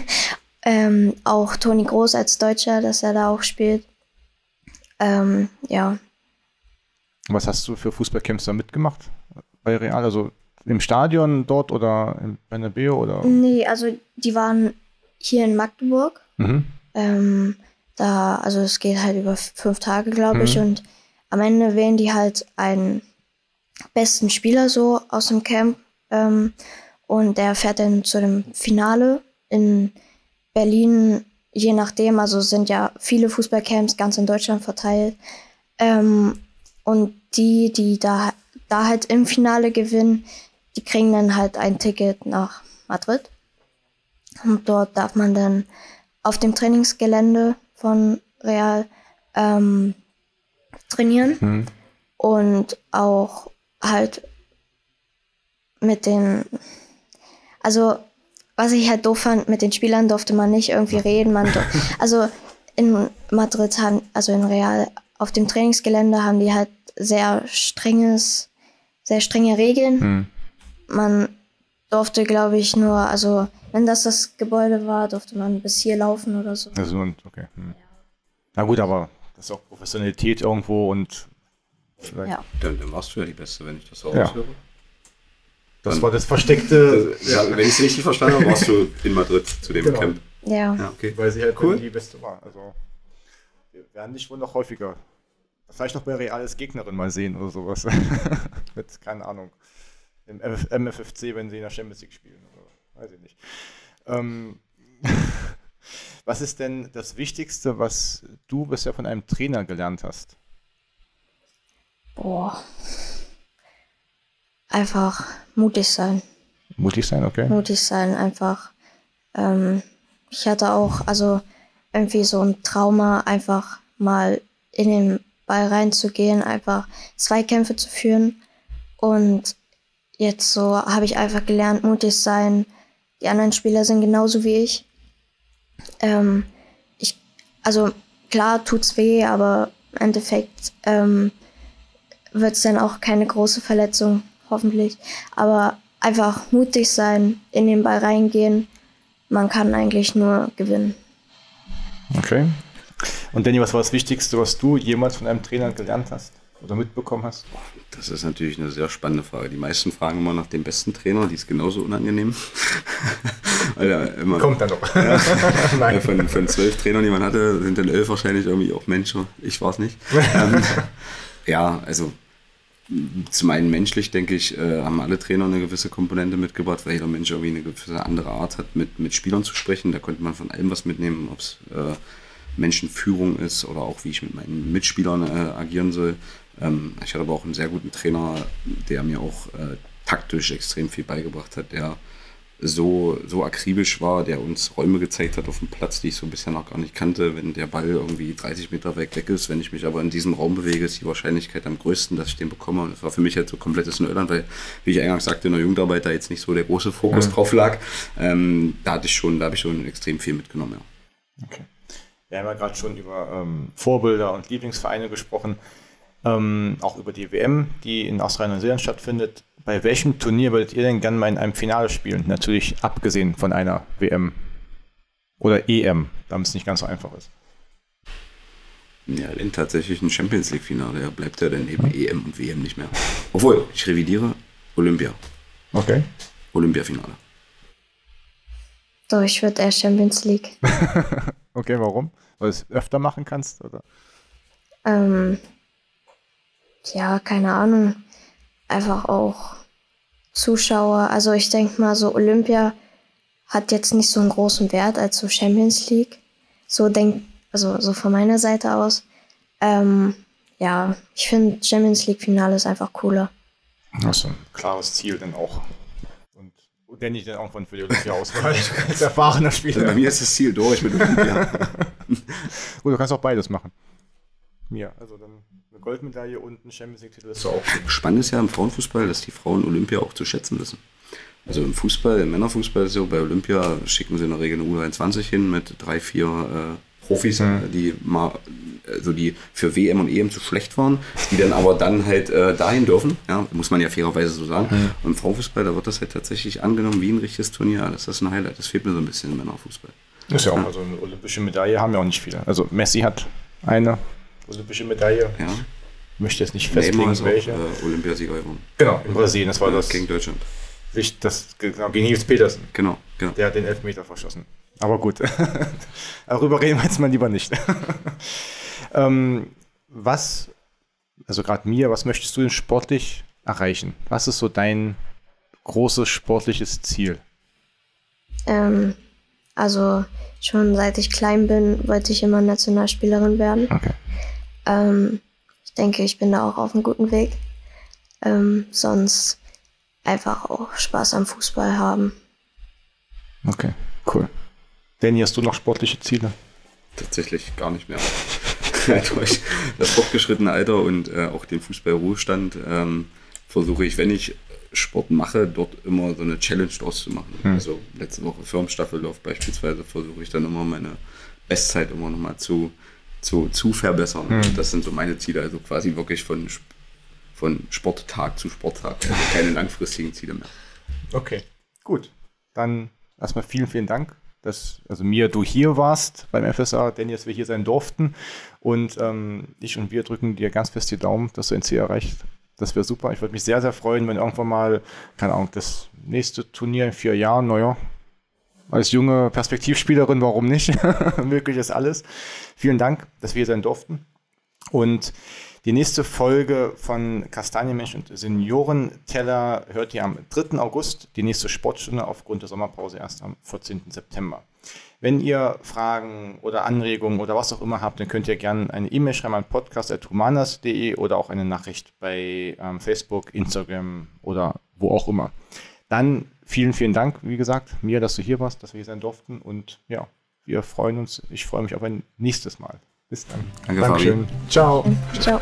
ähm, auch Toni Groß als Deutscher, dass er da auch spielt. Ähm, ja, Was hast du für Fußballcamps da mitgemacht bei Real? Also im Stadion dort oder im Bernabeu oder? nee, also die waren hier in Magdeburg. Mhm. Ähm, da, also es geht halt über fünf Tage, glaube ich, und am Ende wählen die halt einen besten Spieler so aus dem Camp ähm, und der fährt dann zu dem Finale in Berlin, je nachdem, also sind ja viele Fußballcamps ganz in Deutschland verteilt ähm, und die, die da, da halt im Finale gewinnen, die kriegen dann halt ein Ticket nach Madrid und dort darf man dann auf dem Trainingsgelände von Real ähm, trainieren Mhm. und auch halt mit den, also was ich halt doof fand, mit den Spielern durfte man nicht irgendwie reden. Man also in Madrid haben, also in Real, auf dem Trainingsgelände haben die halt sehr strenges, sehr strenge Regeln. Mhm. Man durfte, glaube ich, nur, also wenn das das Gebäude war, durfte man bis hier laufen oder so. Also okay. Hm. Na gut, aber das ist auch Professionalität irgendwo und vielleicht. Ja. Dann, dann warst du ja die Beste, wenn ich das so Ja. raushöre. Das Dann- war das versteckte. Ja, wenn ich es richtig verstanden habe, warst du in Madrid zu dem Genau. Camp. Ja. Ja, okay. Weil sie halt Cool. die Beste war. Also, wir werden dich wohl noch häufiger. Vielleicht noch bei Real als Gegnerin mal sehen oder sowas. Mit, keine Ahnung, im MF MFFC, wenn sie in der Champions League spielen. Oder, weiß ich nicht. Ähm, was ist denn das Wichtigste, was du bisher von einem Trainer gelernt hast? Boah. Einfach mutig sein. Mutig sein, okay? Mutig sein, einfach. Ähm, ich hatte auch, also irgendwie so ein Trauma, einfach mal in den Ball reinzugehen, einfach Zweikämpfe zu führen. Und jetzt so habe ich einfach gelernt, mutig sein. Die anderen Spieler sind genauso wie ich. Ähm, ich, also klar tut's weh, aber im Endeffekt ähm, wird's dann auch keine große Verletzung, hoffentlich. Aber einfach mutig sein, in den Ball reingehen. Man kann eigentlich nur gewinnen. Okay. Und Danny, was war das Wichtigste, was du jemals von einem Trainer gelernt hast oder mitbekommen hast? Das ist natürlich eine sehr spannende Frage. Die meisten fragen immer nach dem besten Trainer, die ist genauso unangenehm. Weil er immer Kommt dann noch. Ja, Nein. von, von zwölf Trainern, die man hatte, sind dann elf wahrscheinlich irgendwie auch Menschen. Ich war es nicht. ähm, ja, also zum einen menschlich, denke ich, äh, haben alle Trainer eine gewisse Komponente mitgebracht, weil jeder Mensch irgendwie eine gewisse andere Art hat, mit, mit Spielern zu sprechen. Da konnte man von allem was mitnehmen, ob es äh, Menschenführung ist oder auch wie ich mit meinen Mitspielern äh, agieren soll. Ähm, ich hatte aber auch einen sehr guten Trainer, der mir auch äh, taktisch extrem viel beigebracht hat, der so, so akribisch war, der uns Räume gezeigt hat auf dem Platz, die ich so bisher noch gar nicht kannte. Wenn der Ball irgendwie 30 Meter weg weg ist, wenn ich mich aber in diesem Raum bewege, ist die Wahrscheinlichkeit am größten, dass ich den bekomme. Und das war für mich halt so komplettes Neuland, weil, wie ich eingangs sagte, in der Jugendarbeit da jetzt nicht so der große Fokus drauf lag. Ähm, da hatte ich schon, da habe ich schon extrem viel mitgenommen, ja. Okay. Wir haben ja gerade schon über ähm, Vorbilder und Lieblingsvereine gesprochen, ähm, auch über die WM, die in Australien und Neuseeland stattfindet. Bei welchem Turnier würdet ihr denn gerne mal in einem Finale spielen? Natürlich abgesehen von einer WM oder EM, damit es nicht ganz so einfach ist. Ja, denn tatsächlich ein Champions League-Finale, ja, bleibt ja dann eben EM und WM nicht mehr. Obwohl, ich revidiere, Olympia. Okay. Olympiafinale. So, ich würde eher Champions League. Okay, warum? Weil du es öfter machen kannst? Oder? Ähm, ja, keine Ahnung. Einfach auch Zuschauer. Also ich denke mal, so Olympia hat jetzt nicht so einen großen Wert als so Champions League. So denk, also so von meiner Seite aus. Ähm, ja, ich finde Champions League Finale ist einfach cooler. Das ist ein klares Ziel dann auch. Und, und Danny dann irgendwann für die Olympia-Auswahl als erfahrener Also bei Spieler. mir ist das Ziel durch mit Olympia. Gut, du kannst auch beides machen. Mir, also dann Goldmedaille und ein Champions League-Titel ist auch. Spannend ist ja im Frauenfußball, dass die Frauen Olympia auch zu schätzen wissen. Also im Fußball, im Männerfußball ist so, bei Olympia schicken sie in der Regel eine U23 hin mit drei, vier äh, Profis, äh, die mal, also die für WM und EM zu schlecht waren, die dann aber dann halt äh, dahin dürfen, ja, muss man ja fairerweise so sagen. Und im Frauenfußball, da wird das halt tatsächlich angenommen wie ein richtiges Turnier. Das ist ein Highlight. Das fehlt mir so ein bisschen im Männerfußball. Ist ja auch, also eine olympische Medaille haben ja auch nicht viele. Also Messi hat eine olympische Medaille. Ja. Ich möchte jetzt nicht Neymar festlegen, ist auch welche. äh, Olympiasieger geworden. Genau, in Brasilien, das war Ja, das. gegen Deutschland. Wicht- das genau, gegen Nils Petersen. Genau, genau. Der hat den Elfmeter verschossen. Aber gut. Darüber reden wir jetzt mal lieber nicht. ähm, was, also gerade mir, was möchtest du denn sportlich erreichen? Was ist so dein großes sportliches Ziel? Ähm, also schon seit ich klein bin, wollte ich immer Nationalspielerin werden. Okay. Ähm, ich denke, ich bin da auch auf einem guten Weg. Ähm, sonst einfach auch Spaß am Fußball haben. Okay, cool. Danny, hast du noch sportliche Ziele? Tatsächlich gar nicht mehr. Durch das fortgeschrittene Alter und äh, auch den Fußballruhestand ähm, versuche ich, wenn ich Sport mache, dort immer so eine Challenge draus zu machen. Also letzte Woche Firmenstaffellauf beispielsweise versuche ich dann immer meine Bestzeit immer nochmal zu, zu, zu verbessern. Und Das sind so meine Ziele, also quasi wirklich von, von Sporttag zu Sporttag. Also keine langfristigen Ziele mehr. Okay, gut. Dann erstmal vielen, vielen Dank, dass also mir du hier warst beim FSA, Danny, dass wir hier sein durften. Und ähm, ich und wir drücken dir ganz fest die Daumen, dass du ein Ziel erreicht, Das wäre super. Ich würde mich sehr, sehr freuen, wenn irgendwann mal, keine Ahnung, das nächste Turnier in vier Jahren, naja, als junge Perspektivspielerin, warum nicht? Möglich ist alles. Vielen Dank, dass wir hier sein durften. Und die nächste Folge von Kastanienmensch und Seniorenteller hört ihr am 3. August. Die nächste Sportstunde aufgrund der Sommerpause erst am 14. September. Wenn ihr Fragen oder Anregungen oder was auch immer habt, dann könnt ihr gerne eine E-Mail schreiben an podcast.humanas.de oder auch eine Nachricht bei ähm, Facebook, Instagram oder wo auch immer. Dann vielen, vielen Dank, wie gesagt, mir, dass du hier warst, dass wir hier sein durften und ja, wir freuen uns. Ich freue mich auf ein nächstes Mal. Bis dann. Danke, Dankeschön. Ciao. Ciao.